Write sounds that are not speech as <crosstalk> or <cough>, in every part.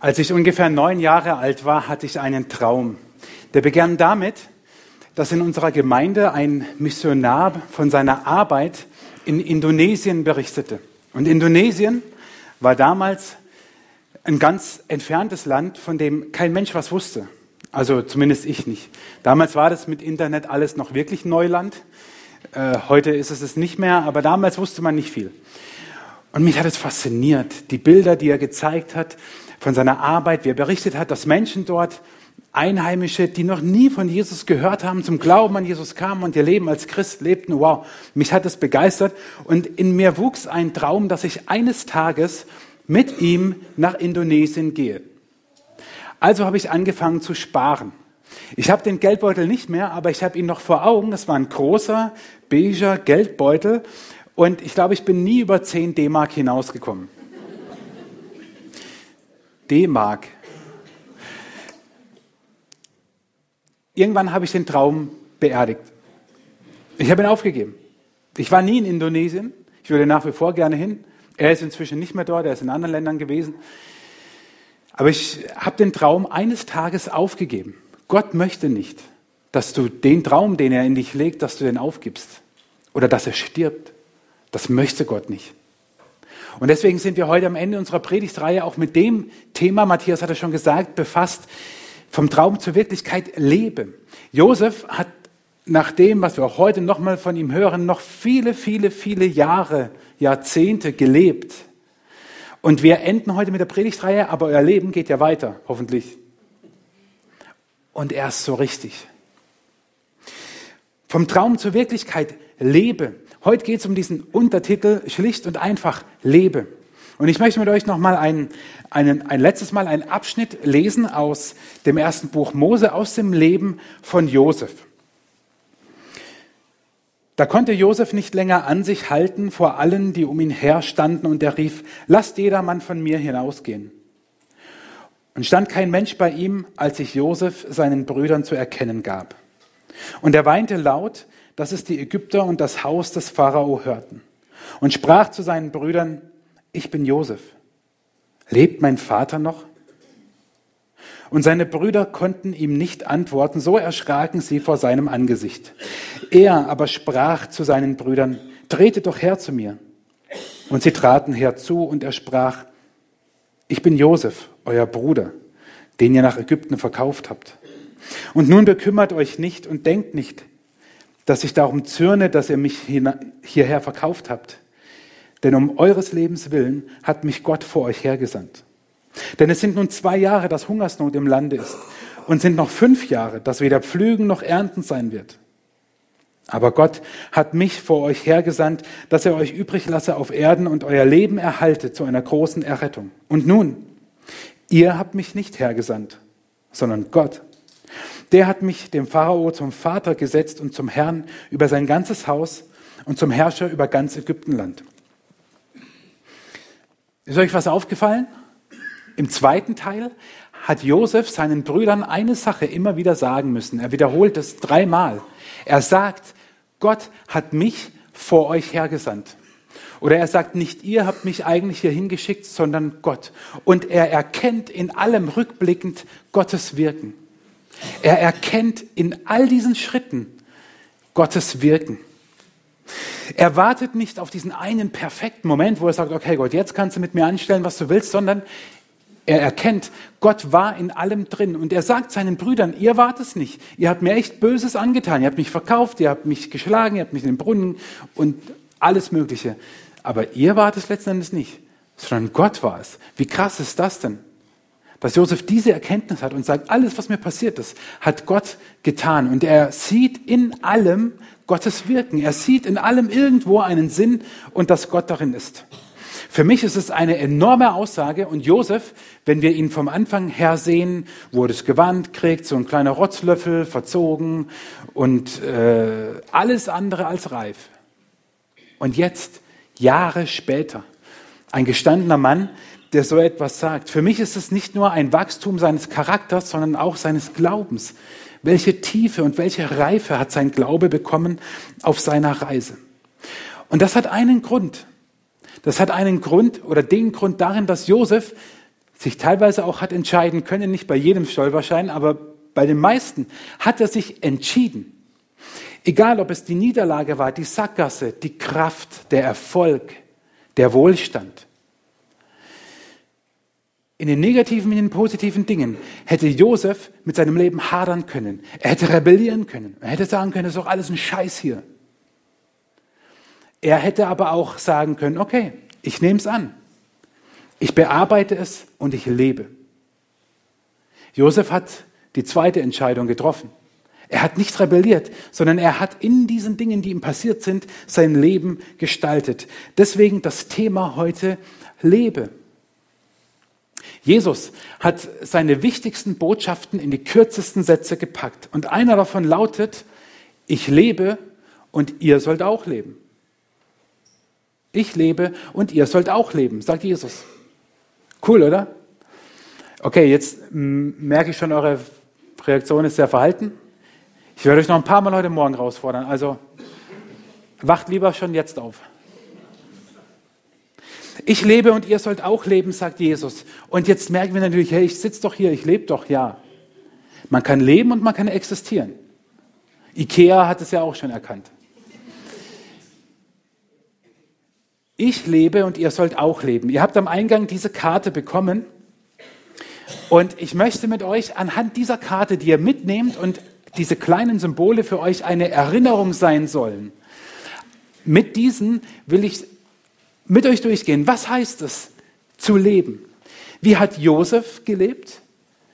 Als ich ungefähr neun Jahre alt war, hatte ich einen Traum. Der begann damit, dass in unserer Gemeinde ein Missionar von seiner Arbeit in Indonesien berichtete. Und Indonesien war damals ein ganz entferntes Land, von dem kein Mensch was wusste. Also zumindest ich nicht. Damals war das mit Internet alles noch wirklich Neuland. Äh, heute ist es es nicht mehr, aber damals wusste man nicht viel. Und mich hat es fasziniert, die Bilder, die er gezeigt hat von seiner Arbeit, wie er berichtet hat, dass Menschen dort, Einheimische, die noch nie von Jesus gehört haben, zum Glauben an Jesus kamen und ihr Leben als Christ lebten. Wow, mich hat es begeistert. Und in mir wuchs ein Traum, dass ich eines Tages mit ihm nach Indonesien gehe. Also habe ich angefangen zu sparen. Ich habe den Geldbeutel nicht mehr, aber ich habe ihn noch vor Augen. Das war ein großer, beiger Geldbeutel. Und ich glaube, ich bin nie über 10 D-Mark hinausgekommen. D-Mark. Irgendwann habe ich den Traum beerdigt. Ich habe ihn aufgegeben. Ich war nie in Indonesien. Ich würde nach wie vor gerne hin. Er ist inzwischen nicht mehr dort, er ist in anderen Ländern gewesen. Aber ich habe den Traum eines Tages aufgegeben. Gott möchte nicht, dass du den Traum, den er in dich legt, dass du den aufgibst oder dass er stirbt. Das möchte Gott nicht. Und deswegen sind wir heute am Ende unserer Predigtreihe auch mit dem Thema, Matthias hat es schon gesagt, befasst, vom Traum zur Wirklichkeit leben. Josef hat nach dem, was wir auch heute nochmal von ihm hören, noch viele, viele, viele Jahre, Jahrzehnte gelebt. Und wir enden heute mit der Predigtreihe, aber euer Leben geht ja weiter, hoffentlich. Und erst so richtig. Vom Traum zur Wirklichkeit lebe. Heute geht es um diesen Untertitel schlicht und einfach Lebe. Und ich möchte mit euch noch mal ein, einen, ein letztes Mal einen Abschnitt lesen aus dem ersten Buch Mose, aus dem Leben von Josef. Da konnte Josef nicht länger an sich halten vor allen, die um ihn her standen, und er rief, lasst jedermann von mir hinausgehen. Und stand kein Mensch bei ihm, als sich Josef seinen Brüdern zu erkennen gab. Und er weinte laut, dass es die Ägypter und das Haus des Pharao hörten. Und sprach zu seinen Brüdern, ich bin Josef. Lebt mein Vater noch? Und seine Brüder konnten ihm nicht antworten, so erschraken sie vor seinem Angesicht. Er aber sprach zu seinen Brüdern, tretet doch her zu mir. Und sie traten herzu, und er sprach, ich bin Josef, euer Bruder, den ihr nach Ägypten verkauft habt. Und nun bekümmert euch nicht und denkt nicht, dass ich darum zürne, dass ihr mich hierher verkauft habt. Denn um eures Lebens willen hat mich Gott vor euch hergesandt. Denn es sind nun zwei Jahre, dass Hungersnot im Lande ist und sind noch fünf Jahre, dass weder Pflügen noch Ernten sein wird. Aber Gott hat mich vor euch hergesandt, dass er euch übrig lasse auf Erden und euer Leben erhalte zu einer großen Errettung. Und nun, ihr habt mich nicht hergesandt, sondern Gott der hat mich dem Pharao zum Vater gesetzt und zum Herrn über sein ganzes Haus und zum Herrscher über ganz Ägyptenland. Ist euch was aufgefallen? Im zweiten Teil hat Josef seinen Brüdern eine Sache immer wieder sagen müssen. Er wiederholt es dreimal. Er sagt, Gott hat mich vor euch hergesandt. Oder er sagt, nicht ihr habt mich eigentlich hier hingeschickt, sondern Gott. Und er erkennt in allem rückblickend Gottes Wirken. Er erkennt in all diesen Schritten Gottes Wirken. Er wartet nicht auf diesen einen perfekten Moment, wo er sagt, okay Gott, jetzt kannst du mit mir anstellen, was du willst, sondern er erkennt, Gott war in allem drin. Und er sagt seinen Brüdern, ihr wart es nicht. Ihr habt mir echt Böses angetan. Ihr habt mich verkauft, ihr habt mich geschlagen, ihr habt mich in den Brunnen und alles Mögliche. Aber ihr wart es letzten Endes nicht, sondern Gott war es. Wie krass ist das denn? Dass Josef diese Erkenntnis hat und sagt, alles, was mir passiert ist, hat Gott getan. Und er sieht in allem Gottes Wirken. Er sieht in allem irgendwo einen Sinn und dass Gott darin ist. Für mich ist es eine enorme Aussage und Josef, wenn wir ihn vom Anfang her sehen, wo er das Gewand kriegt, so ein kleiner Rotzlöffel, verzogen und äh, alles andere als reif. Und jetzt, Jahre später, ein gestandener Mann, der so etwas sagt. Für mich ist es nicht nur ein Wachstum seines Charakters, sondern auch seines Glaubens. Welche Tiefe und welche Reife hat sein Glaube bekommen auf seiner Reise? Und das hat einen Grund. Das hat einen Grund oder den Grund darin, dass Josef sich teilweise auch hat entscheiden können, nicht bei jedem Stolperschein, aber bei den meisten, hat er sich entschieden. Egal, ob es die Niederlage war, die Sackgasse, die Kraft, der Erfolg, der Wohlstand. In den negativen, in den positiven Dingen hätte Josef mit seinem Leben hadern können. Er hätte rebellieren können. Er hätte sagen können, das ist doch alles ein Scheiß hier. Er hätte aber auch sagen können, okay, ich nehme es an. Ich bearbeite es und ich lebe. Josef hat die zweite Entscheidung getroffen. Er hat nicht rebelliert, sondern er hat in diesen Dingen, die ihm passiert sind, sein Leben gestaltet. Deswegen das Thema heute, lebe. Jesus hat seine wichtigsten Botschaften in die kürzesten Sätze gepackt. Und einer davon lautet, ich lebe und ihr sollt auch leben. Ich lebe und ihr sollt auch leben, sagt Jesus. Cool, oder? Okay, jetzt merke ich schon, eure Reaktion ist sehr verhalten. Ich werde euch noch ein paar Mal heute Morgen herausfordern. Also wacht lieber schon jetzt auf. Ich lebe und ihr sollt auch leben, sagt Jesus. Und jetzt merken wir natürlich, hey, ich sitze doch hier, ich lebe doch, ja. Man kann leben und man kann existieren. Ikea hat es ja auch schon erkannt. Ich lebe und ihr sollt auch leben. Ihr habt am Eingang diese Karte bekommen. Und ich möchte mit euch anhand dieser Karte, die ihr mitnehmt und diese kleinen Symbole für euch eine Erinnerung sein sollen, mit diesen will ich mit euch durchgehen. Was heißt es zu leben? Wie hat Josef gelebt?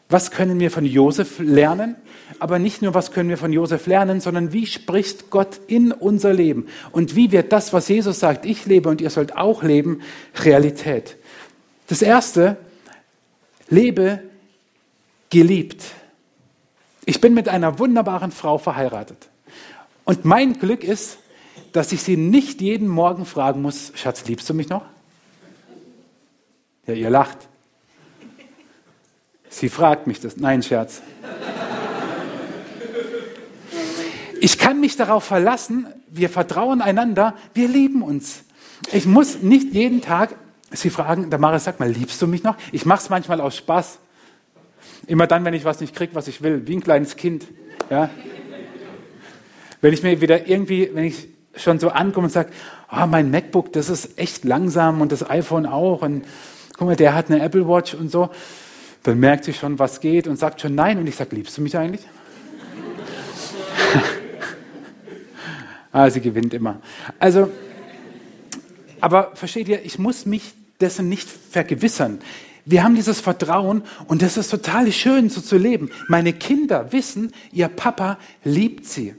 Was können wir von Josef lernen? Aber nicht nur, was können wir von Josef lernen, sondern wie spricht Gott in unser Leben? Und wie wird das, was Jesus sagt, ich lebe und ihr sollt auch leben, Realität? Das erste, lebe geliebt. Ich bin mit einer wunderbaren Frau verheiratet. Und mein Glück ist, dass ich sie nicht jeden Morgen fragen muss, Schatz, liebst du mich noch? Ja, ihr lacht. Sie fragt mich das. Nein, Scherz. Ich kann mich darauf verlassen, wir vertrauen einander, wir lieben uns. Ich muss nicht jeden Tag sie fragen, Damara, sag mal, liebst du mich noch? Ich mache es manchmal aus Spaß. Immer dann, wenn ich was nicht kriege, was ich will, wie ein kleines Kind. Ja? Wenn ich mir wieder irgendwie, wenn ich schon so ankommt und sagt, oh, mein MacBook, das ist echt langsam und das iPhone auch und guck mal, der hat eine Apple Watch und so, dann merkt sie schon, was geht und sagt schon nein und ich sage, liebst du mich eigentlich? <laughs> ah, sie gewinnt immer. Also, aber versteht ihr, ich muss mich dessen nicht vergewissern. Wir haben dieses Vertrauen und das ist total schön, so zu leben. Meine Kinder wissen, ihr Papa liebt sie.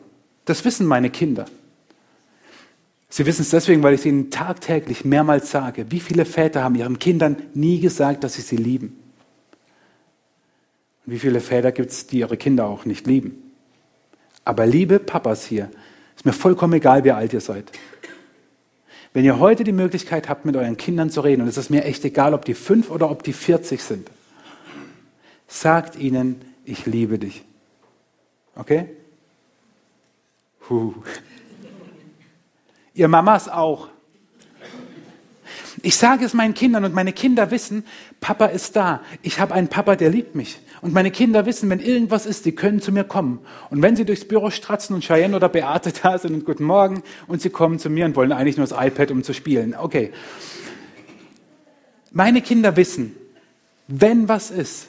Das wissen meine Kinder. Sie wissen es deswegen, weil ich es Ihnen tagtäglich mehrmals sage. Wie viele Väter haben ihren Kindern nie gesagt, dass sie sie lieben? Und wie viele Väter gibt es, die ihre Kinder auch nicht lieben? Aber liebe Papas hier, ist mir vollkommen egal, wie alt ihr seid. Wenn ihr heute die Möglichkeit habt, mit euren Kindern zu reden, und es ist mir echt egal, ob die fünf oder ob die 40 sind, sagt ihnen, ich liebe dich. Okay? Puh. Ihr Mamas auch. Ich sage es meinen Kindern und meine Kinder wissen, Papa ist da. Ich habe einen Papa, der liebt mich. Und meine Kinder wissen, wenn irgendwas ist, die können zu mir kommen. Und wenn sie durchs Büro stratzen und Cheyenne oder Beate da sind und guten Morgen und sie kommen zu mir und wollen eigentlich nur das iPad, um zu spielen. Okay. Meine Kinder wissen, wenn was ist,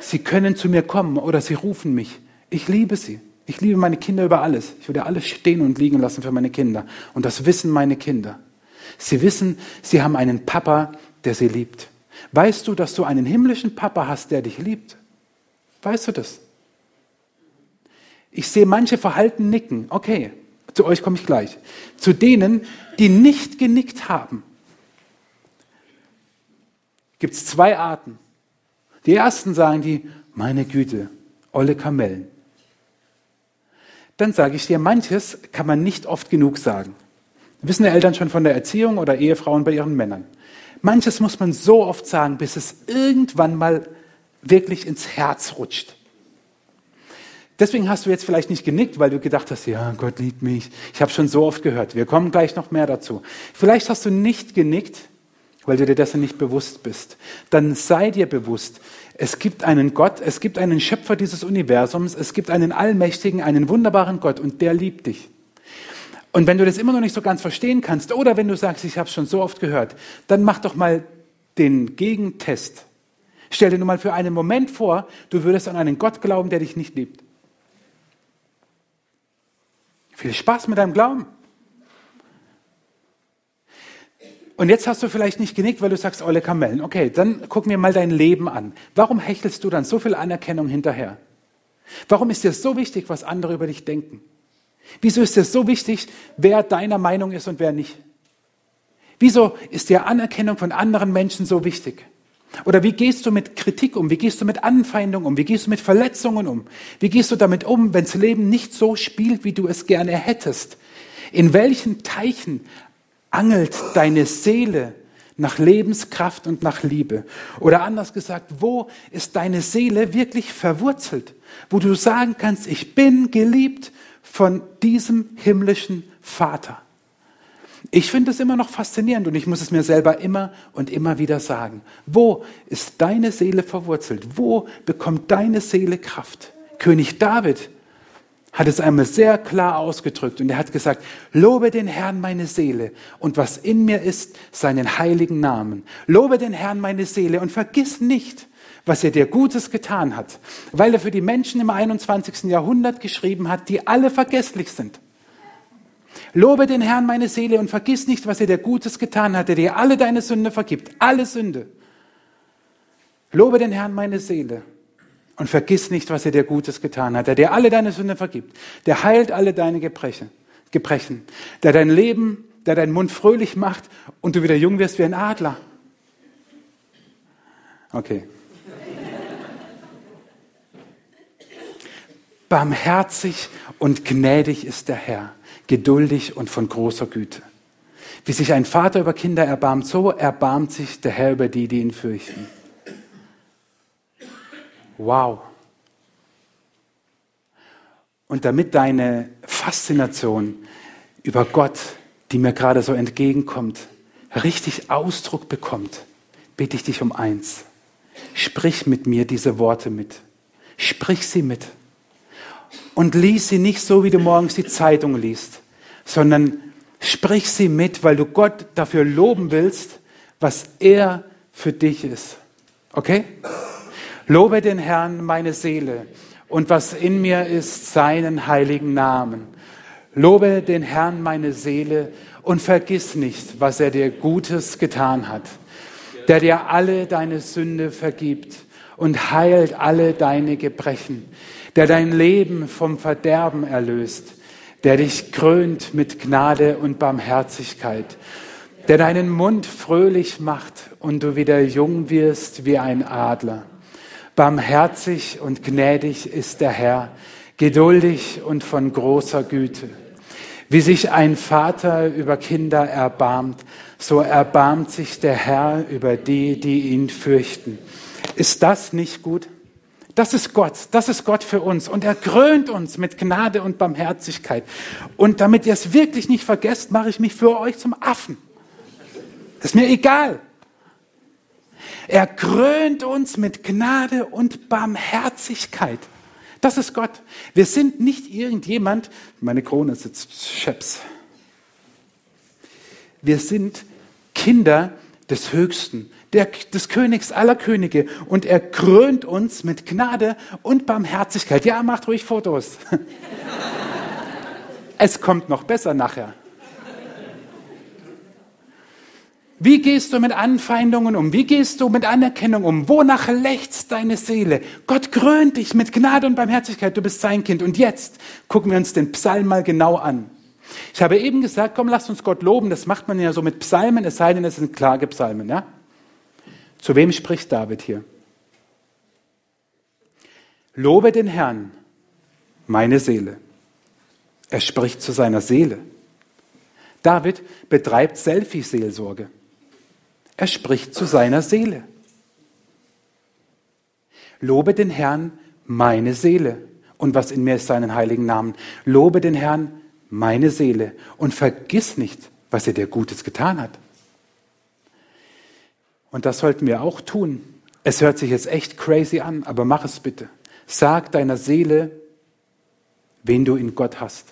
sie können zu mir kommen oder sie rufen mich. Ich liebe sie. Ich liebe meine Kinder über alles. Ich würde alles stehen und liegen lassen für meine Kinder. Und das wissen meine Kinder. Sie wissen, sie haben einen Papa, der sie liebt. Weißt du, dass du einen himmlischen Papa hast, der dich liebt? Weißt du das? Ich sehe manche Verhalten nicken. Okay, zu euch komme ich gleich. Zu denen, die nicht genickt haben, gibt es zwei Arten. Die ersten sagen die, meine Güte, olle Kamellen dann sage ich dir, manches kann man nicht oft genug sagen. Wissen die Eltern schon von der Erziehung oder Ehefrauen bei ihren Männern? Manches muss man so oft sagen, bis es irgendwann mal wirklich ins Herz rutscht. Deswegen hast du jetzt vielleicht nicht genickt, weil du gedacht hast, ja, Gott liebt mich. Ich habe schon so oft gehört. Wir kommen gleich noch mehr dazu. Vielleicht hast du nicht genickt, weil du dir dessen nicht bewusst bist, dann sei dir bewusst, es gibt einen Gott, es gibt einen Schöpfer dieses Universums, es gibt einen allmächtigen, einen wunderbaren Gott und der liebt dich. Und wenn du das immer noch nicht so ganz verstehen kannst oder wenn du sagst, ich habe es schon so oft gehört, dann mach doch mal den Gegentest. Stell dir nur mal für einen Moment vor, du würdest an einen Gott glauben, der dich nicht liebt. Viel Spaß mit deinem Glauben. Und jetzt hast du vielleicht nicht genickt, weil du sagst, olle Kamellen. Okay, dann gucken wir mal dein Leben an. Warum hechelst du dann so viel Anerkennung hinterher? Warum ist dir so wichtig, was andere über dich denken? Wieso ist dir so wichtig, wer deiner Meinung ist und wer nicht? Wieso ist dir Anerkennung von anderen Menschen so wichtig? Oder wie gehst du mit Kritik um? Wie gehst du mit Anfeindung um? Wie gehst du mit Verletzungen um? Wie gehst du damit um, wenn das Leben nicht so spielt, wie du es gerne hättest? In welchen Teichen angelt deine Seele nach Lebenskraft und nach Liebe? Oder anders gesagt, wo ist deine Seele wirklich verwurzelt? Wo du sagen kannst, ich bin geliebt von diesem himmlischen Vater. Ich finde es immer noch faszinierend und ich muss es mir selber immer und immer wieder sagen. Wo ist deine Seele verwurzelt? Wo bekommt deine Seele Kraft? König David hat es einmal sehr klar ausgedrückt und er hat gesagt, lobe den Herrn meine Seele und was in mir ist, seinen heiligen Namen. Lobe den Herrn meine Seele und vergiss nicht, was er dir Gutes getan hat, weil er für die Menschen im 21. Jahrhundert geschrieben hat, die alle vergesslich sind. Lobe den Herrn meine Seele und vergiss nicht, was er dir Gutes getan hat, der dir alle deine Sünde vergibt, alle Sünde. Lobe den Herrn meine Seele und vergiss nicht, was er dir Gutes getan hat, der dir alle deine Sünde vergibt, der heilt alle deine Gebrechen, Gebrechen, der dein Leben, der deinen Mund fröhlich macht und du wieder jung wirst wie ein Adler. Okay. Barmherzig und gnädig ist der Herr, geduldig und von großer Güte. Wie sich ein Vater über Kinder erbarmt, so erbarmt sich der Herr über die, die ihn fürchten. Wow. Und damit deine Faszination über Gott, die mir gerade so entgegenkommt, richtig Ausdruck bekommt, bitte ich dich um eins. Sprich mit mir diese Worte mit. Sprich sie mit und lies sie nicht so, wie du morgens die Zeitung liest, sondern sprich sie mit, weil du Gott dafür loben willst, was er für dich ist. Okay? Lobe den Herrn meine Seele und was in mir ist, seinen heiligen Namen. Lobe den Herrn meine Seele und vergiss nicht, was er dir Gutes getan hat, der dir alle deine Sünde vergibt und heilt alle deine Gebrechen der dein Leben vom Verderben erlöst, der dich krönt mit Gnade und Barmherzigkeit, der deinen Mund fröhlich macht und du wieder jung wirst wie ein Adler. Barmherzig und gnädig ist der Herr, geduldig und von großer Güte. Wie sich ein Vater über Kinder erbarmt, so erbarmt sich der Herr über die, die ihn fürchten. Ist das nicht gut? Das ist Gott, das ist Gott für uns. Und er krönt uns mit Gnade und Barmherzigkeit. Und damit ihr es wirklich nicht vergesst, mache ich mich für euch zum Affen. Ist mir egal. Er krönt uns mit Gnade und Barmherzigkeit. Das ist Gott. Wir sind nicht irgendjemand, meine Krone sitzt scheps. Wir sind Kinder des Höchsten der, des Königs aller Könige und er krönt uns mit Gnade und Barmherzigkeit. Ja, macht ruhig Fotos. <laughs> es kommt noch besser nachher. Wie gehst du mit Anfeindungen um? Wie gehst du mit Anerkennung um? Wonach lechzt deine Seele? Gott krönt dich mit Gnade und Barmherzigkeit. Du bist sein Kind. Und jetzt gucken wir uns den Psalm mal genau an. Ich habe eben gesagt, komm, lasst uns Gott loben. Das macht man ja so mit Psalmen, es sei denn, es sind Klagepsalmen, ja? Zu wem spricht David hier? Lobe den Herrn, meine Seele. Er spricht zu seiner Seele. David betreibt Selfie-Seelsorge. Er spricht zu seiner Seele. Lobe den Herrn, meine Seele. Und was in mir ist seinen heiligen Namen. Lobe den Herrn, meine Seele. Und vergiss nicht, was er dir Gutes getan hat. Und das sollten wir auch tun. Es hört sich jetzt echt crazy an, aber mach es bitte. Sag deiner Seele, wen du in Gott hast.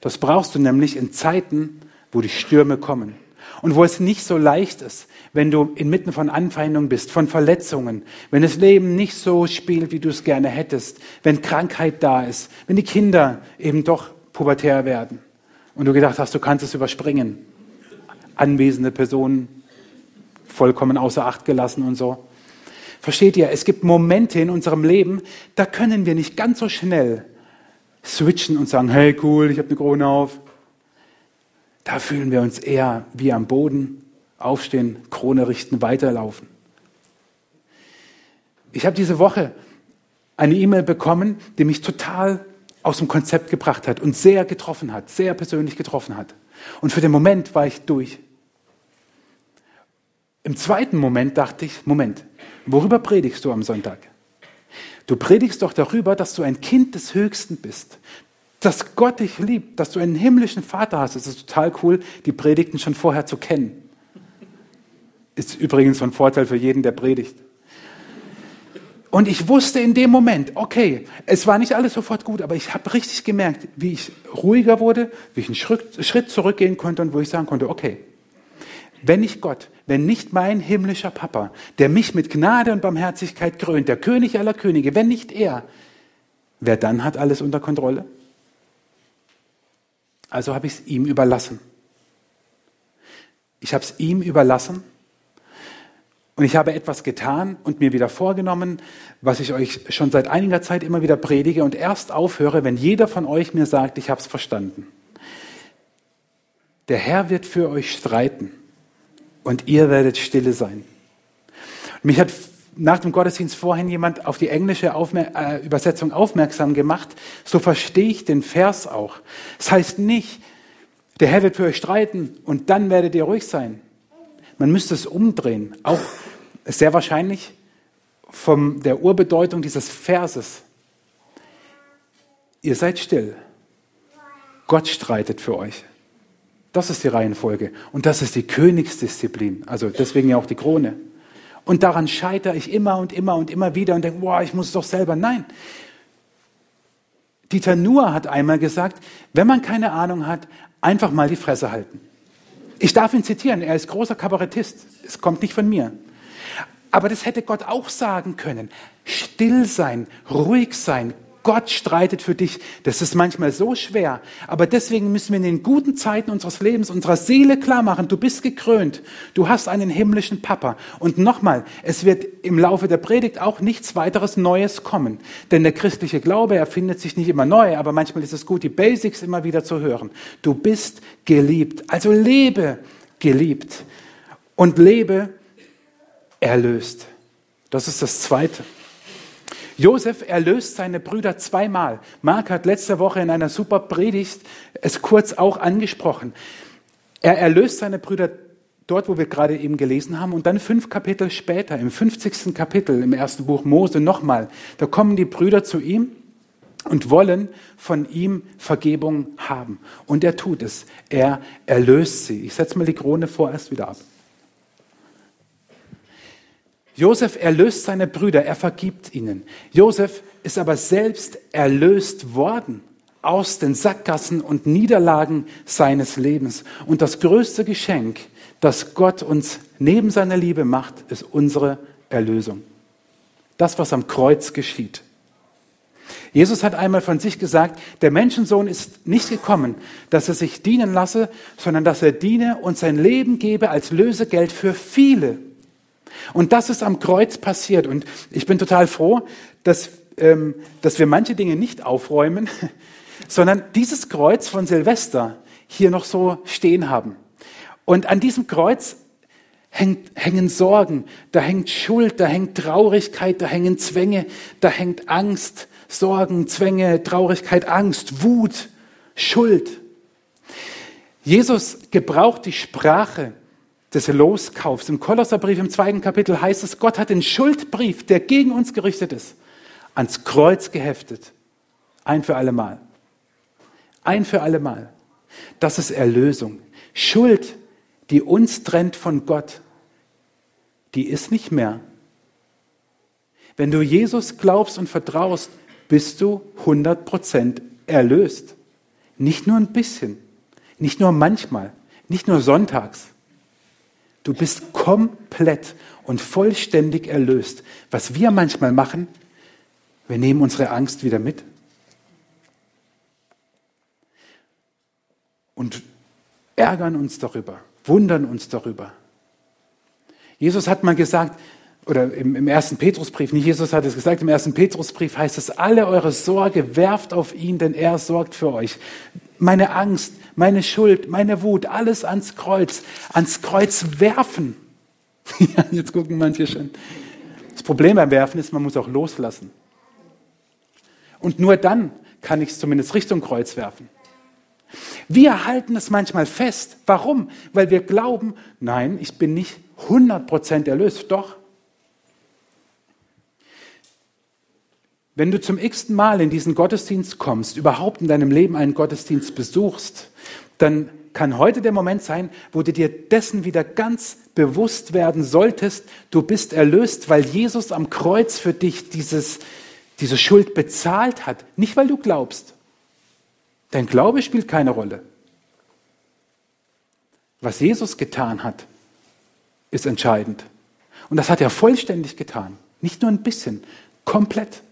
Das brauchst du nämlich in Zeiten, wo die Stürme kommen und wo es nicht so leicht ist, wenn du inmitten von Anfeindungen bist, von Verletzungen, wenn das Leben nicht so spielt, wie du es gerne hättest, wenn Krankheit da ist, wenn die Kinder eben doch pubertär werden und du gedacht hast, du kannst es überspringen. Anwesende Personen vollkommen außer Acht gelassen und so. Versteht ihr, es gibt Momente in unserem Leben, da können wir nicht ganz so schnell switchen und sagen, hey cool, ich habe eine Krone auf. Da fühlen wir uns eher wie am Boden, aufstehen, Krone richten, weiterlaufen. Ich habe diese Woche eine E-Mail bekommen, die mich total aus dem Konzept gebracht hat und sehr getroffen hat, sehr persönlich getroffen hat. Und für den Moment war ich durch. Im zweiten Moment dachte ich, Moment, worüber predigst du am Sonntag? Du predigst doch darüber, dass du ein Kind des Höchsten bist, dass Gott dich liebt, dass du einen himmlischen Vater hast. Es ist total cool, die Predigten schon vorher zu kennen. Ist übrigens von Vorteil für jeden, der predigt. Und ich wusste in dem Moment, okay, es war nicht alles sofort gut, aber ich habe richtig gemerkt, wie ich ruhiger wurde, wie ich einen Schritt, Schritt zurückgehen konnte und wo ich sagen konnte, okay, wenn nicht Gott, wenn nicht mein himmlischer Papa, der mich mit Gnade und Barmherzigkeit krönt, der König aller Könige, wenn nicht er, wer dann hat alles unter Kontrolle? Also habe ich es ihm überlassen. Ich habe es ihm überlassen und ich habe etwas getan und mir wieder vorgenommen, was ich euch schon seit einiger Zeit immer wieder predige und erst aufhöre, wenn jeder von euch mir sagt, ich habe es verstanden. Der Herr wird für euch streiten und ihr werdet stille sein. Mich hat nach dem Gottesdienst vorhin jemand auf die englische Aufmer äh, Übersetzung aufmerksam gemacht. So verstehe ich den Vers auch. Das heißt nicht, der Herr wird für euch streiten und dann werdet ihr ruhig sein. Man müsste es umdrehen. Auch sehr wahrscheinlich von der Urbedeutung dieses Verses. Ihr seid still. Gott streitet für euch. Das ist die Reihenfolge. Und das ist die Königsdisziplin. Also deswegen ja auch die Krone. Und daran scheitere ich immer und immer und immer wieder und denke, boah, ich muss es doch selber. Nein. Dieter Nuhr hat einmal gesagt, wenn man keine Ahnung hat, einfach mal die Fresse halten. Ich darf ihn zitieren, er ist großer Kabarettist. Es kommt nicht von mir. Aber das hätte Gott auch sagen können. Still sein, ruhig sein, Gott streitet für dich. Das ist manchmal so schwer. Aber deswegen müssen wir in den guten Zeiten unseres Lebens unserer Seele klar machen, du bist gekrönt. Du hast einen himmlischen Papa. Und nochmal, es wird im Laufe der Predigt auch nichts weiteres Neues kommen. Denn der christliche Glaube erfindet sich nicht immer neu, aber manchmal ist es gut, die Basics immer wieder zu hören. Du bist geliebt. Also lebe geliebt. Und lebe erlöst. Das ist das Zweite. Josef erlöst seine Brüder zweimal. Mark hat letzte Woche in einer super Predigt es kurz auch angesprochen. Er erlöst seine Brüder dort, wo wir gerade eben gelesen haben, und dann fünf Kapitel später, im 50. Kapitel im ersten Buch Mose nochmal, da kommen die Brüder zu ihm und wollen von ihm Vergebung haben. Und er tut es. Er erlöst sie. Ich setze mal die Krone vorerst wieder ab. Josef erlöst seine Brüder, er vergibt ihnen. Josef ist aber selbst erlöst worden aus den Sackgassen und Niederlagen seines Lebens. Und das größte Geschenk, das Gott uns neben seiner Liebe macht, ist unsere Erlösung. Das, was am Kreuz geschieht. Jesus hat einmal von sich gesagt, der Menschensohn ist nicht gekommen, dass er sich dienen lasse, sondern dass er diene und sein Leben gebe als Lösegeld für viele. Und das ist am Kreuz passiert. Und ich bin total froh, dass, ähm, dass wir manche Dinge nicht aufräumen, <laughs> sondern dieses Kreuz von Silvester hier noch so stehen haben. Und an diesem Kreuz hängt, hängen Sorgen, da hängt Schuld, da hängt Traurigkeit, da hängen Zwänge, da hängt Angst, Sorgen, Zwänge, Traurigkeit, Angst, Wut, Schuld. Jesus gebraucht die Sprache des Loskaufs. Im Kolosserbrief im zweiten Kapitel heißt es, Gott hat den Schuldbrief, der gegen uns gerichtet ist, ans Kreuz geheftet. Ein für alle Mal. Ein für alle Mal. Das ist Erlösung. Schuld, die uns trennt von Gott, die ist nicht mehr. Wenn du Jesus glaubst und vertraust, bist du 100% erlöst. Nicht nur ein bisschen, nicht nur manchmal, nicht nur sonntags. Du bist komplett und vollständig erlöst. Was wir manchmal machen, wir nehmen unsere Angst wieder mit. Und ärgern uns darüber, wundern uns darüber. Jesus hat mal gesagt, oder im, im ersten Petrusbrief, nicht Jesus hat es gesagt, im ersten Petrusbrief heißt es, alle eure Sorge werft auf ihn, denn er sorgt für euch. Meine Angst, meine Schuld, meine Wut, alles ans Kreuz, ans Kreuz werfen. <laughs> jetzt gucken manche schon. Das Problem beim Werfen ist, man muss auch loslassen. Und nur dann kann ich es zumindest Richtung Kreuz werfen. Wir halten es manchmal fest. Warum? Weil wir glauben, nein, ich bin nicht 100% erlöst. Doch, Wenn du zum x-ten Mal in diesen Gottesdienst kommst, überhaupt in deinem Leben einen Gottesdienst besuchst, dann kann heute der Moment sein, wo du dir dessen wieder ganz bewusst werden solltest, du bist erlöst, weil Jesus am Kreuz für dich dieses, diese Schuld bezahlt hat. Nicht, weil du glaubst. Dein Glaube spielt keine Rolle. Was Jesus getan hat, ist entscheidend. Und das hat er vollständig getan. Nicht nur ein bisschen, komplett.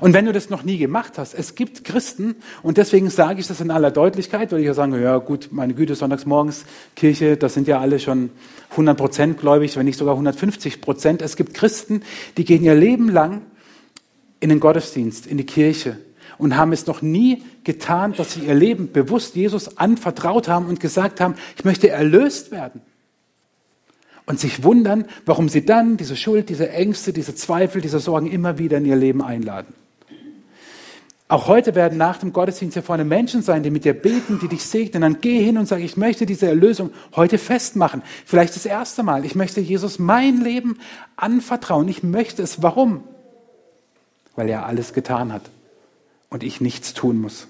Und wenn du das noch nie gemacht hast, es gibt Christen, und deswegen sage ich das in aller Deutlichkeit, weil ich ja sagen, ja gut, meine Güte, sonntagsmorgens Kirche, das sind ja alle schon 100 Prozent gläubig, wenn nicht sogar 150 Prozent. Es gibt Christen, die gehen ihr Leben lang in den Gottesdienst, in die Kirche und haben es noch nie getan, dass sie ihr Leben bewusst Jesus anvertraut haben und gesagt haben, ich möchte erlöst werden. Und sich wundern, warum sie dann diese Schuld, diese Ängste, diese Zweifel, diese Sorgen immer wieder in ihr Leben einladen. Auch heute werden nach dem Gottesdienst hier vorne Menschen sein, die mit dir beten, die dich segnen. Dann geh hin und sag, ich möchte diese Erlösung heute festmachen. Vielleicht das erste Mal. Ich möchte Jesus mein Leben anvertrauen. Ich möchte es. Warum? Weil er alles getan hat und ich nichts tun muss.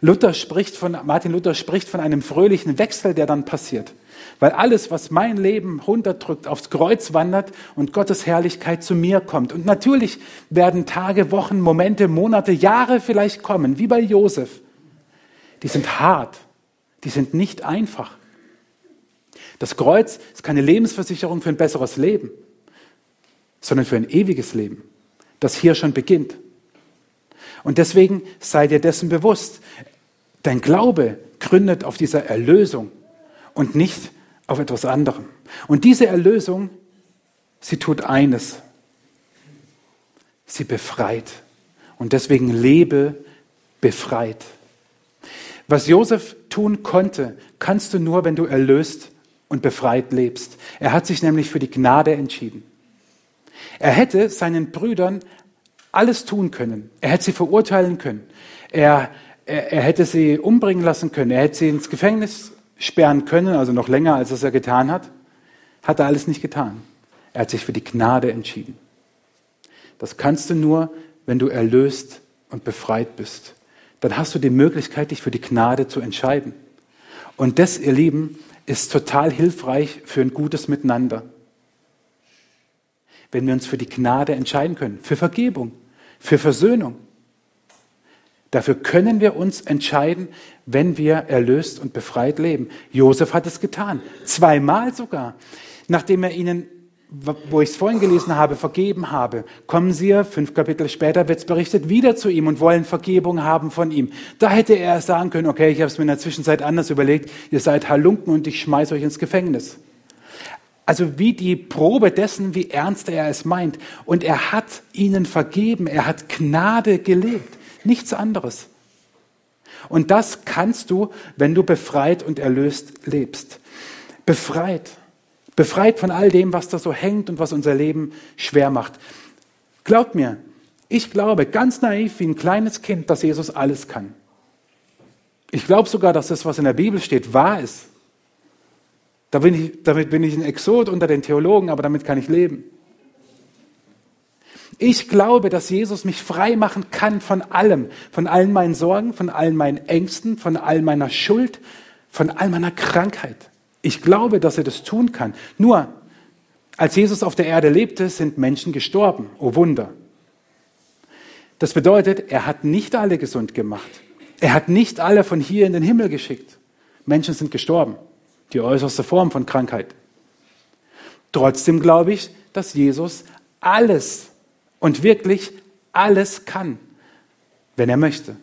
Luther spricht von, Martin Luther spricht von einem fröhlichen Wechsel, der dann passiert. Weil alles, was mein Leben runterdrückt, aufs Kreuz wandert und Gottes Herrlichkeit zu mir kommt. Und natürlich werden Tage, Wochen, Momente, Monate, Jahre vielleicht kommen, wie bei Josef. Die sind hart, die sind nicht einfach. Das Kreuz ist keine Lebensversicherung für ein besseres Leben, sondern für ein ewiges Leben, das hier schon beginnt. Und deswegen sei dir dessen bewusst. Dein Glaube gründet auf dieser Erlösung und nicht auf etwas anderem. Und diese Erlösung, sie tut eines. Sie befreit. Und deswegen lebe befreit. Was Josef tun konnte, kannst du nur, wenn du erlöst und befreit lebst. Er hat sich nämlich für die Gnade entschieden. Er hätte seinen Brüdern alles tun können. Er hätte sie verurteilen können. Er, er, er hätte sie umbringen lassen können. Er hätte sie ins Gefängnis sperren können, also noch länger, als es er getan hat, hat er alles nicht getan. Er hat sich für die Gnade entschieden. Das kannst du nur, wenn du erlöst und befreit bist. Dann hast du die Möglichkeit, dich für die Gnade zu entscheiden. Und das, ihr Lieben, ist total hilfreich für ein gutes Miteinander. Wenn wir uns für die Gnade entscheiden können, für Vergebung, für Versöhnung. Dafür können wir uns entscheiden, wenn wir erlöst und befreit leben. Josef hat es getan. Zweimal sogar. Nachdem er ihnen, wo ich es vorhin gelesen habe, vergeben habe, kommen sie, fünf Kapitel später wird es berichtet, wieder zu ihm und wollen Vergebung haben von ihm. Da hätte er sagen können, okay, ich habe es mir in der Zwischenzeit anders überlegt, ihr seid Halunken und ich schmeiße euch ins Gefängnis. Also wie die Probe dessen, wie ernst er es meint. Und er hat ihnen vergeben, er hat Gnade gelebt. Nichts anderes. Und das kannst du, wenn du befreit und erlöst lebst. Befreit. Befreit von all dem, was da so hängt und was unser Leben schwer macht. Glaubt mir, ich glaube ganz naiv wie ein kleines Kind, dass Jesus alles kann. Ich glaube sogar, dass das, was in der Bibel steht, wahr ist. Da bin ich, damit bin ich ein Exot unter den Theologen, aber damit kann ich leben. Ich glaube, dass Jesus mich frei machen kann von allem, von allen meinen Sorgen, von allen meinen Ängsten, von all meiner Schuld, von all meiner Krankheit. Ich glaube, dass er das tun kann. Nur, Als Jesus auf der Erde lebte, sind Menschen gestorben. Oh Wunder. Das bedeutet, er hat nicht alle gesund gemacht. Er hat nicht alle von hier in den Himmel geschickt. Menschen sind gestorben. Die äußerste Form von Krankheit. Trotzdem glaube ich, dass Jesus alles und wirklich alles kann, wenn er möchte.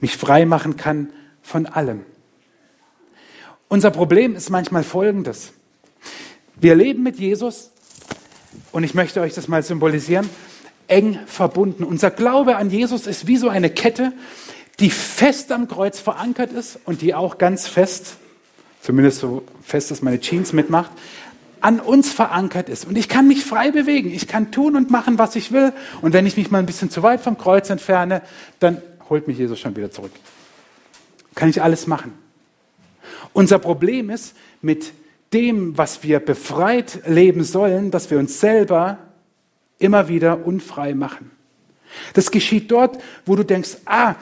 Mich frei machen kann von allem. Unser Problem ist manchmal folgendes. Wir leben mit Jesus und ich möchte euch das mal symbolisieren, eng verbunden. Unser Glaube an Jesus ist wie so eine Kette, die fest am Kreuz verankert ist und die auch ganz fest, zumindest so fest, dass meine Jeans mitmacht, an uns verankert ist. Und ich kann mich frei bewegen. Ich kann tun und machen, was ich will. Und wenn ich mich mal ein bisschen zu weit vom Kreuz entferne, dann holt mich Jesus schon wieder zurück. Kann ich alles machen. Unser Problem ist mit dem, was wir befreit leben sollen, dass wir uns selber immer wieder unfrei machen. Das geschieht dort, wo du denkst, ah,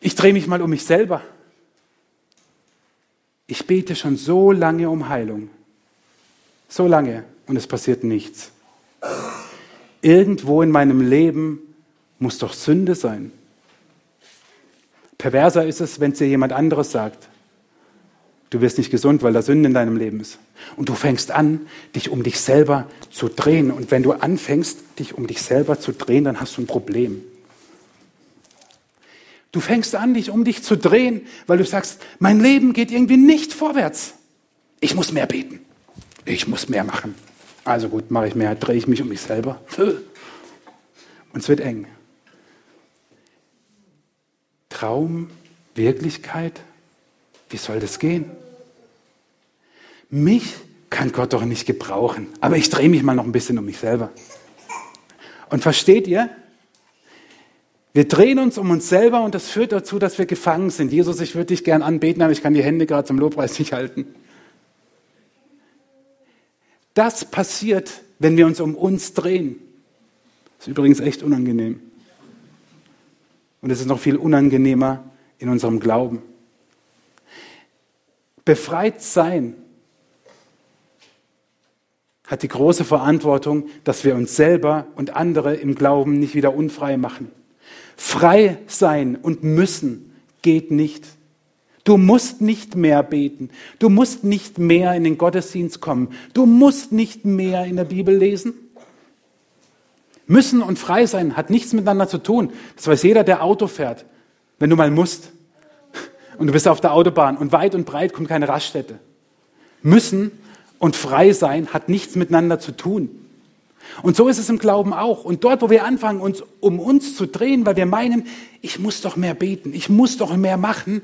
ich drehe mich mal um mich selber. Ich bete schon so lange um Heilung. So lange und es passiert nichts. Irgendwo in meinem Leben muss doch Sünde sein. Perverser ist es, wenn es dir jemand anderes sagt. Du wirst nicht gesund, weil da Sünde in deinem Leben ist. Und du fängst an, dich um dich selber zu drehen. Und wenn du anfängst, dich um dich selber zu drehen, dann hast du ein Problem. Du fängst an, dich um dich zu drehen, weil du sagst, mein Leben geht irgendwie nicht vorwärts. Ich muss mehr beten. Ich muss mehr machen. Also gut, mache ich mehr, drehe ich mich um mich selber. <laughs> Und es wird eng. Traum, Wirklichkeit, wie soll das gehen? Mich kann Gott doch nicht gebrauchen, aber ich drehe mich mal noch ein bisschen um mich selber. Und versteht ihr? Wir drehen uns um uns selber und das führt dazu, dass wir gefangen sind. Jesus, ich würde dich gern anbeten, aber ich kann die Hände gerade zum Lobpreis nicht halten. Das passiert, wenn wir uns um uns drehen. Das ist übrigens echt unangenehm. Und es ist noch viel unangenehmer in unserem Glauben. Befreit sein hat die große Verantwortung, dass wir uns selber und andere im Glauben nicht wieder unfrei machen. Frei sein und müssen geht nicht. Du musst nicht mehr beten. Du musst nicht mehr in den Gottesdienst kommen. Du musst nicht mehr in der Bibel lesen. Müssen und frei sein hat nichts miteinander zu tun. Das weiß jeder, der Auto fährt. Wenn du mal musst und du bist auf der Autobahn und weit und breit kommt keine Raststätte. Müssen und frei sein hat nichts miteinander zu tun. Und so ist es im Glauben auch. Und dort, wo wir anfangen, uns um uns zu drehen, weil wir meinen, ich muss doch mehr beten, ich muss doch mehr machen,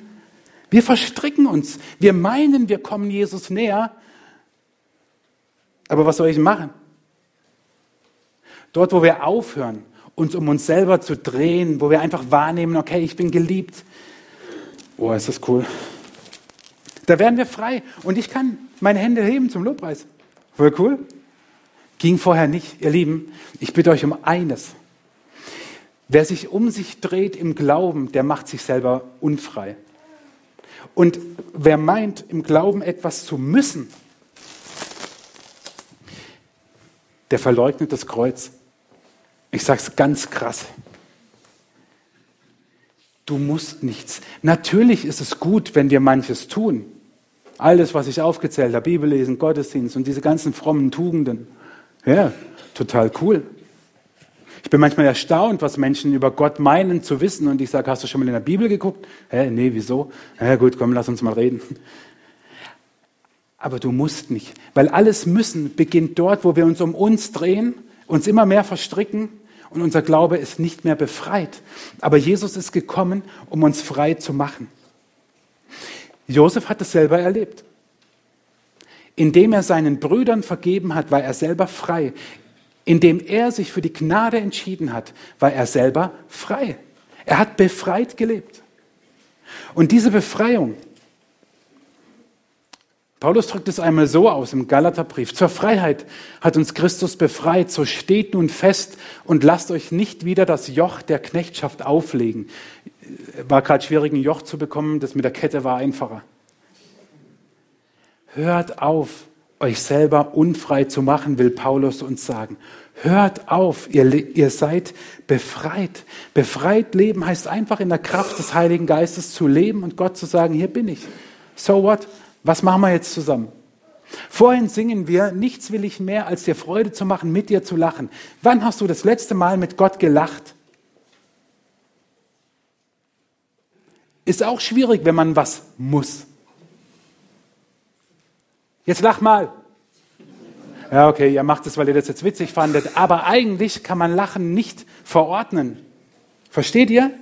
wir verstricken uns. Wir meinen, wir kommen Jesus näher. Aber was soll ich machen? Dort, wo wir aufhören, uns um uns selber zu drehen, wo wir einfach wahrnehmen, okay, ich bin geliebt. Oh, ist das cool. Da werden wir frei. Und ich kann meine Hände heben zum Lobpreis. Voll cool. Ging vorher nicht. Ihr Lieben, ich bitte euch um eines. Wer sich um sich dreht im Glauben, der macht sich selber unfrei. Und wer meint, im Glauben etwas zu müssen, der verleugnet das Kreuz. Ich sage es ganz krass. Du musst nichts. Natürlich ist es gut, wenn wir manches tun. Alles, was ich aufgezählt habe, Bibel lesen, Gottesdienst und diese ganzen frommen Tugenden. Ja, total cool. Ich bin manchmal erstaunt, was Menschen über Gott meinen zu wissen. Und ich sage, hast du schon mal in der Bibel geguckt? Hä, nee, wieso? Ja, gut, komm, lass uns mal reden. Aber du musst nicht, weil alles Müssen beginnt dort, wo wir uns um uns drehen, uns immer mehr verstricken und unser Glaube ist nicht mehr befreit. Aber Jesus ist gekommen, um uns frei zu machen. Josef hat es selber erlebt. Indem er seinen Brüdern vergeben hat, war er selber frei. Indem er sich für die Gnade entschieden hat, war er selber frei. Er hat befreit gelebt. Und diese Befreiung, Paulus drückt es einmal so aus im Galaterbrief. Zur Freiheit hat uns Christus befreit. So steht nun fest und lasst euch nicht wieder das Joch der Knechtschaft auflegen war gerade schwierig, ein Joch zu bekommen, das mit der Kette war einfacher. Hört auf, euch selber unfrei zu machen, will Paulus uns sagen. Hört auf, ihr, ihr seid befreit. Befreit leben heißt einfach in der Kraft des Heiligen Geistes zu leben und Gott zu sagen, hier bin ich. So what? Was machen wir jetzt zusammen? Vorhin singen wir, nichts will ich mehr, als dir Freude zu machen, mit dir zu lachen. Wann hast du das letzte Mal mit Gott gelacht? Ist auch schwierig, wenn man was muss. Jetzt lach mal. Ja, okay, ihr macht es, weil ihr das jetzt witzig fandet, aber eigentlich kann man Lachen nicht verordnen. Versteht ihr?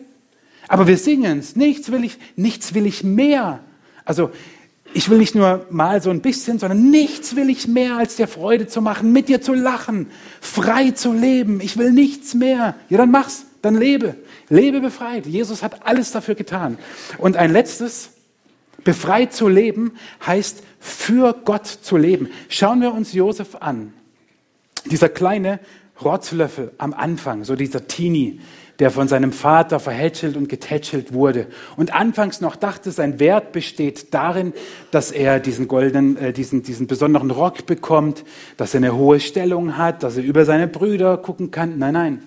Aber wir singen es. Nichts will ich, nichts will ich mehr. Also, ich will nicht nur mal so ein bisschen, sondern nichts will ich mehr, als dir Freude zu machen, mit dir zu lachen, frei zu leben. Ich will nichts mehr. Ja, dann mach's, dann lebe. Lebe befreit. Jesus hat alles dafür getan. Und ein letztes, befreit zu leben heißt für Gott zu leben. Schauen wir uns Josef an. Dieser kleine Rotzlöffel am Anfang, so dieser Teenie, der von seinem Vater verhätschelt und getätschelt wurde. Und anfangs noch dachte, sein Wert besteht darin, dass er diesen goldenen, äh, diesen, diesen besonderen Rock bekommt, dass er eine hohe Stellung hat, dass er über seine Brüder gucken kann. Nein, nein.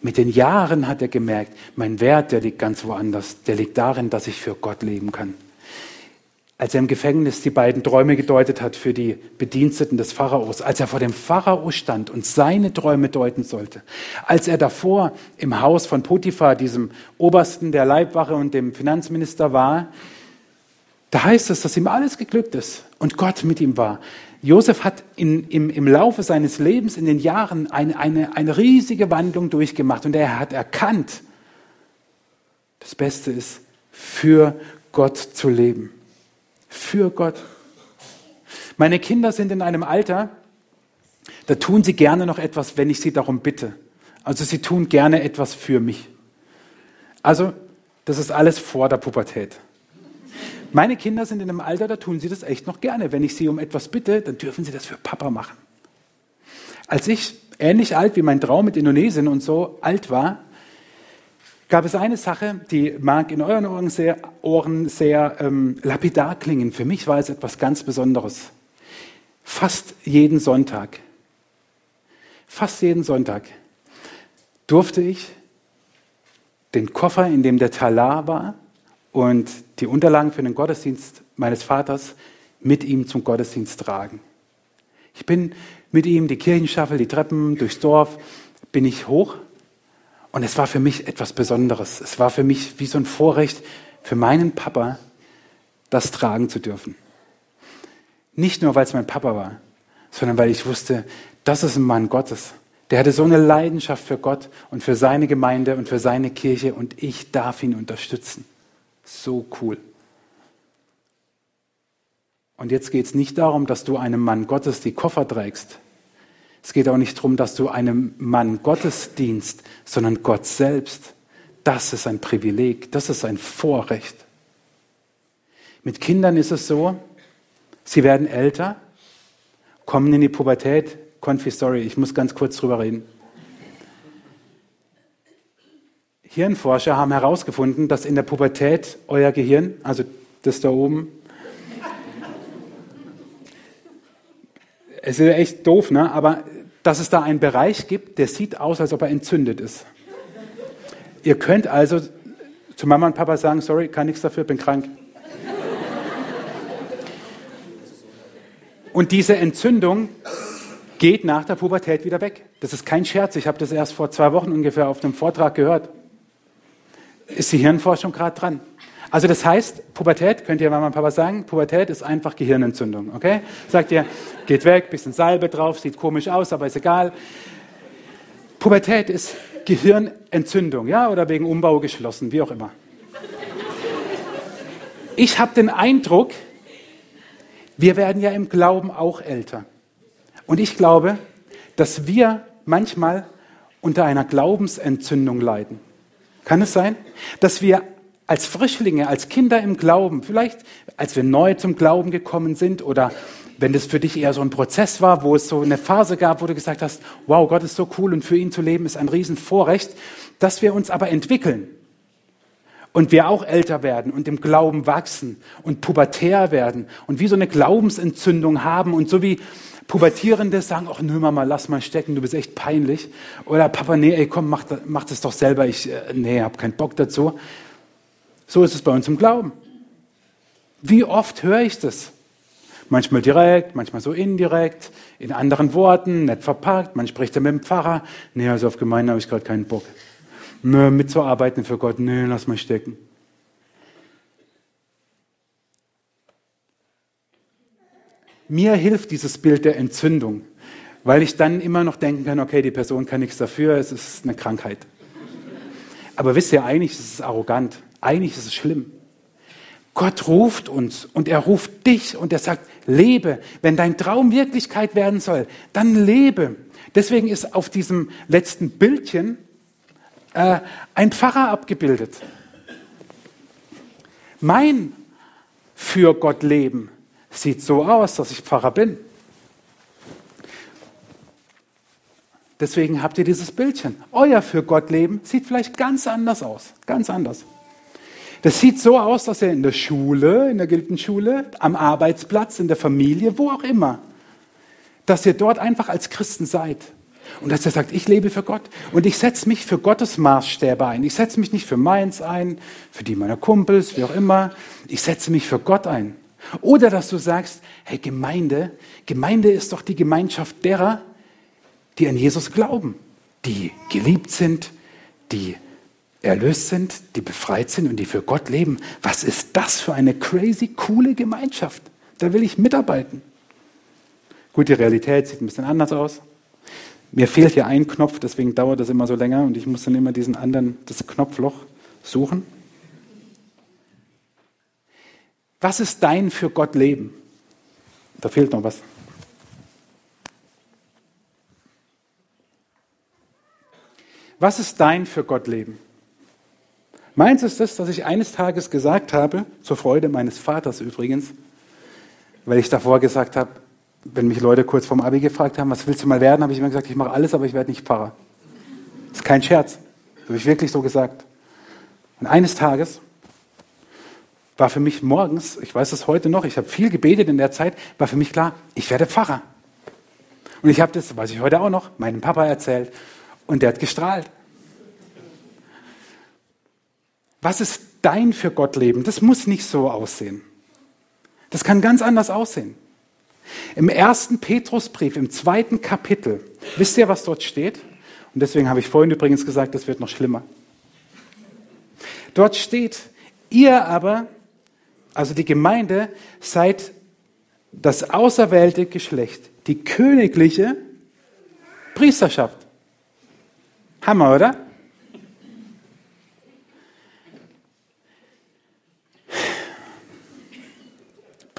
Mit den Jahren hat er gemerkt, mein Wert, der liegt ganz woanders. Der liegt darin, dass ich für Gott leben kann als er im Gefängnis die beiden Träume gedeutet hat für die Bediensteten des Pharaos, als er vor dem Pharao stand und seine Träume deuten sollte, als er davor im Haus von Potiphar, diesem Obersten der Leibwache und dem Finanzminister war, da heißt es, dass ihm alles geglückt ist und Gott mit ihm war. Josef hat in, im, im Laufe seines Lebens in den Jahren eine, eine, eine riesige Wandlung durchgemacht und er hat erkannt, das Beste ist, für Gott zu leben für Gott. Meine Kinder sind in einem Alter, da tun sie gerne noch etwas, wenn ich sie darum bitte. Also sie tun gerne etwas für mich. Also das ist alles vor der Pubertät. Meine Kinder sind in einem Alter, da tun sie das echt noch gerne. Wenn ich sie um etwas bitte, dann dürfen sie das für Papa machen. Als ich ähnlich alt wie mein Traum mit Indonesien und so alt war, gab es eine Sache, die mag in euren Ohren sehr, Ohren sehr ähm, lapidar klingen. Für mich war es etwas ganz Besonderes. Fast jeden Sonntag, fast jeden Sonntag durfte ich den Koffer, in dem der Talar war und die Unterlagen für den Gottesdienst meines Vaters mit ihm zum Gottesdienst tragen. Ich bin mit ihm die Kirchenschaffel, die Treppen durchs Dorf, bin ich hoch und es war für mich etwas Besonderes. Es war für mich wie so ein Vorrecht, für meinen Papa das tragen zu dürfen. Nicht nur, weil es mein Papa war, sondern weil ich wusste, das ist ein Mann Gottes. Der hatte so eine Leidenschaft für Gott und für seine Gemeinde und für seine Kirche und ich darf ihn unterstützen. So cool. Und jetzt geht es nicht darum, dass du einem Mann Gottes die Koffer trägst, es geht auch nicht darum, dass du einem Mann Gottes dienst, sondern Gott selbst. Das ist ein Privileg, das ist ein Vorrecht. Mit Kindern ist es so, sie werden älter, kommen in die Pubertät. Confi, sorry, ich muss ganz kurz drüber reden. Hirnforscher haben herausgefunden, dass in der Pubertät euer Gehirn, also das da oben, es ist echt doof, ne? aber dass es da einen Bereich gibt, der sieht aus, als ob er entzündet ist. Ihr könnt also zu Mama und Papa sagen, sorry, kann nichts dafür, bin krank. Und diese Entzündung geht nach der Pubertät wieder weg. Das ist kein Scherz. Ich habe das erst vor zwei Wochen ungefähr auf einem Vortrag gehört. Ist die Hirnforschung gerade dran? Also das heißt, Pubertät, könnt ihr Mama und Papa sagen, Pubertät ist einfach Gehirnentzündung, okay? Sagt ihr, geht weg, bisschen Salbe drauf, sieht komisch aus, aber ist egal. Pubertät ist Gehirnentzündung, ja, oder wegen Umbau geschlossen, wie auch immer. Ich habe den Eindruck, wir werden ja im Glauben auch älter. Und ich glaube, dass wir manchmal unter einer Glaubensentzündung leiden. Kann es sein, dass wir als Frischlinge, als Kinder im Glauben, vielleicht als wir neu zum Glauben gekommen sind oder wenn das für dich eher so ein Prozess war, wo es so eine Phase gab, wo du gesagt hast, wow, Gott ist so cool und für ihn zu leben ist ein Riesenvorrecht, dass wir uns aber entwickeln. und wir auch älter werden und im Glauben wachsen und pubertär werden und wie so eine Glaubensentzündung haben und so wie Pubertierende sagen, ach nö Mama, lass mal stecken, du bist echt peinlich. Oder Papa, nee, ey, komm, mach, mach das doch selber, ich, äh, nee, hab keinen Bock dazu. So ist es bei uns im Glauben. Wie oft höre ich das? Manchmal direkt, manchmal so indirekt, in anderen Worten, nett verpackt, man spricht dann mit dem Pfarrer. Nee, also auf Gemeinde habe ich gerade keinen Bock. Nö, mitzuarbeiten für Gott, nee, lass mal stecken. Mir hilft dieses Bild der Entzündung, weil ich dann immer noch denken kann, okay, die Person kann nichts dafür, es ist eine Krankheit. Aber wisst ihr, eigentlich ist es arrogant, eigentlich ist es schlimm. Gott ruft uns und er ruft dich und er sagt, lebe. Wenn dein Traum Wirklichkeit werden soll, dann lebe. Deswegen ist auf diesem letzten Bildchen äh, ein Pfarrer abgebildet. Mein für Gott leben sieht so aus, dass ich Pfarrer bin. Deswegen habt ihr dieses Bildchen. Euer für Gott leben sieht vielleicht ganz anders aus. Ganz anders. Das sieht so aus, dass ihr in der Schule, in der Gildenschule, am Arbeitsplatz, in der Familie, wo auch immer, dass ihr dort einfach als Christen seid. Und dass er sagt, ich lebe für Gott und ich setze mich für Gottes Maßstäbe ein. Ich setze mich nicht für meins ein, für die meiner Kumpels, wie auch immer. Ich setze mich für Gott ein. Oder dass du sagst, hey Gemeinde, Gemeinde ist doch die Gemeinschaft derer, die an Jesus glauben, die geliebt sind, die erlöst sind, die befreit sind und die für Gott leben. Was ist das für eine crazy coole Gemeinschaft? Da will ich mitarbeiten. Gut, die Realität sieht ein bisschen anders aus. Mir fehlt hier ein Knopf, deswegen dauert das immer so länger und ich muss dann immer diesen anderen, das Knopfloch suchen. Was ist dein für Gott Leben? Da fehlt noch was. Was ist dein für Gott Leben? Meins ist das, dass ich eines Tages gesagt habe, zur Freude meines Vaters übrigens, weil ich davor gesagt habe, wenn mich Leute kurz vorm Abi gefragt haben, was willst du mal werden, habe ich immer gesagt, ich mache alles, aber ich werde nicht Pfarrer. Das ist kein Scherz. Das habe ich wirklich so gesagt. Und eines Tages war für mich morgens, ich weiß es heute noch, ich habe viel gebetet in der Zeit, war für mich klar, ich werde Pfarrer. Und ich habe das, weiß ich heute auch noch, meinem Papa erzählt und der hat gestrahlt. Was ist dein für Gott Leben? Das muss nicht so aussehen. Das kann ganz anders aussehen. Im ersten Petrusbrief, im zweiten Kapitel, wisst ihr, was dort steht? Und deswegen habe ich vorhin übrigens gesagt, das wird noch schlimmer. Dort steht, ihr aber also die Gemeinde, seid das auserwählte Geschlecht, die königliche Priesterschaft. Hammer, oder?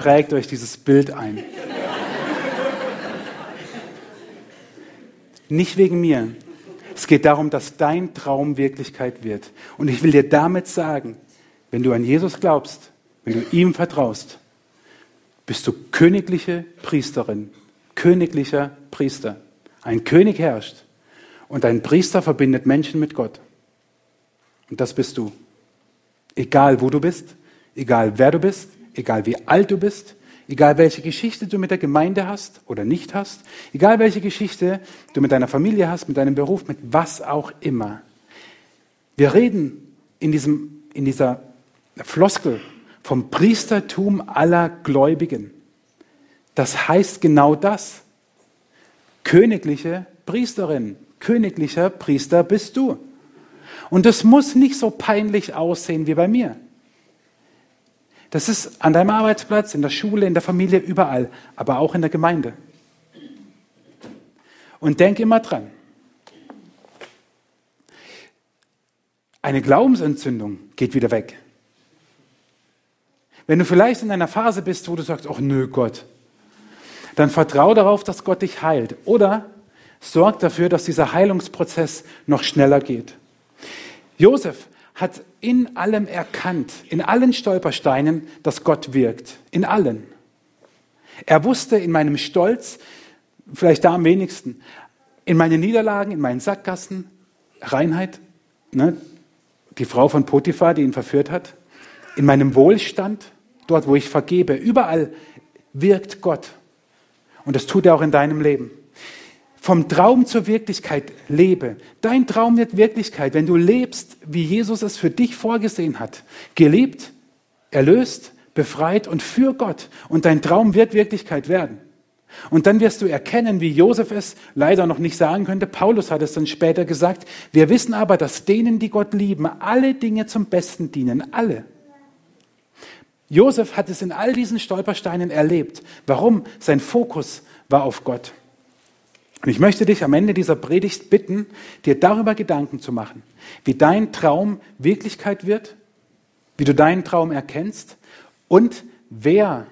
Prägt euch dieses Bild ein. Nicht wegen mir. Es geht darum, dass dein Traum Wirklichkeit wird. Und ich will dir damit sagen, wenn du an Jesus glaubst, wenn du ihm vertraust, bist du königliche Priesterin, königlicher Priester. Ein König herrscht und ein Priester verbindet Menschen mit Gott. Und das bist du. Egal wo du bist, egal wer du bist, egal wie alt du bist, egal welche Geschichte du mit der Gemeinde hast oder nicht hast, egal welche Geschichte du mit deiner Familie hast, mit deinem Beruf, mit was auch immer. Wir reden in, diesem, in dieser Floskel vom Priestertum aller Gläubigen. Das heißt genau das. Königliche Priesterin, königlicher Priester bist du. Und das muss nicht so peinlich aussehen wie bei mir. Das ist an deinem Arbeitsplatz, in der Schule, in der Familie, überall, aber auch in der Gemeinde. Und denk immer dran. Eine Glaubensentzündung geht wieder weg. Wenn du vielleicht in einer Phase bist, wo du sagst, ach nö Gott, dann vertraue darauf, dass Gott dich heilt. Oder sorg dafür, dass dieser Heilungsprozess noch schneller geht. Josef hat in allem erkannt, in allen Stolpersteinen, dass Gott wirkt. In allen. Er wusste in meinem Stolz, vielleicht da am wenigsten, in meinen Niederlagen, in meinen Sackgassen, Reinheit, ne? die Frau von Potiphar, die ihn verführt hat, in meinem Wohlstand, dort, wo ich vergebe, überall wirkt Gott. Und das tut er auch in deinem Leben. Vom Traum zur Wirklichkeit lebe. Dein Traum wird Wirklichkeit, wenn du lebst, wie Jesus es für dich vorgesehen hat. Geliebt, erlöst, befreit und für Gott. Und dein Traum wird Wirklichkeit werden. Und dann wirst du erkennen, wie Josef es leider noch nicht sagen könnte. Paulus hat es dann später gesagt. Wir wissen aber, dass denen, die Gott lieben, alle Dinge zum Besten dienen. Alle. Josef hat es in all diesen Stolpersteinen erlebt. Warum? Sein Fokus war auf Gott. Und ich möchte dich am Ende dieser Predigt bitten, dir darüber Gedanken zu machen, wie dein Traum Wirklichkeit wird, wie du deinen Traum erkennst und wer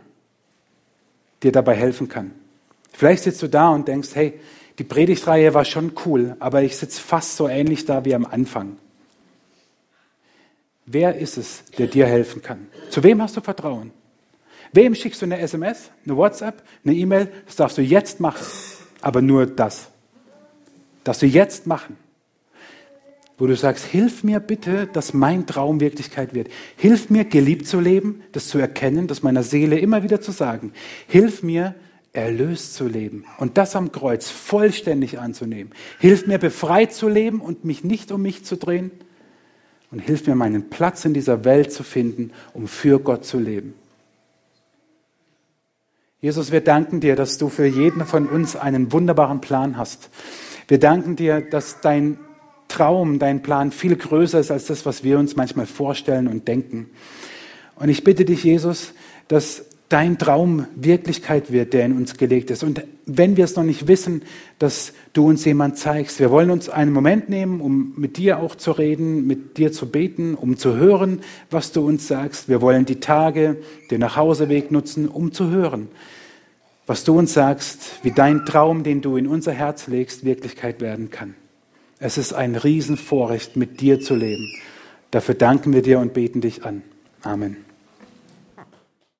dir dabei helfen kann. Vielleicht sitzt du da und denkst, hey, die Predigtreihe war schon cool, aber ich sitze fast so ähnlich da wie am Anfang. Wer ist es, der dir helfen kann? Zu wem hast du Vertrauen? Wem schickst du eine SMS, eine WhatsApp, eine E-Mail? Das darfst du jetzt machen. Aber nur das. Das du jetzt machen. Wo du sagst, hilf mir bitte, dass mein Traum Wirklichkeit wird. Hilf mir, geliebt zu leben, das zu erkennen, das meiner Seele immer wieder zu sagen. Hilf mir, erlöst zu leben und das am Kreuz vollständig anzunehmen. Hilf mir, befreit zu leben und mich nicht um mich zu drehen. Und hilf mir, meinen Platz in dieser Welt zu finden, um für Gott zu leben. Jesus, wir danken dir, dass du für jeden von uns einen wunderbaren Plan hast. Wir danken dir, dass dein Traum, dein Plan viel größer ist als das, was wir uns manchmal vorstellen und denken. Und ich bitte dich, Jesus, dass dein Traum Wirklichkeit wird, der in uns gelegt ist. Und wenn wir es noch nicht wissen, dass du uns jemand zeigst. Wir wollen uns einen Moment nehmen, um mit dir auch zu reden, mit dir zu beten, um zu hören, was du uns sagst. Wir wollen die Tage, den Nachhauseweg nutzen, um zu hören, was du uns sagst, wie dein Traum, den du in unser Herz legst, Wirklichkeit werden kann. Es ist ein Riesenvorrecht, mit dir zu leben. Dafür danken wir dir und beten dich an. Amen.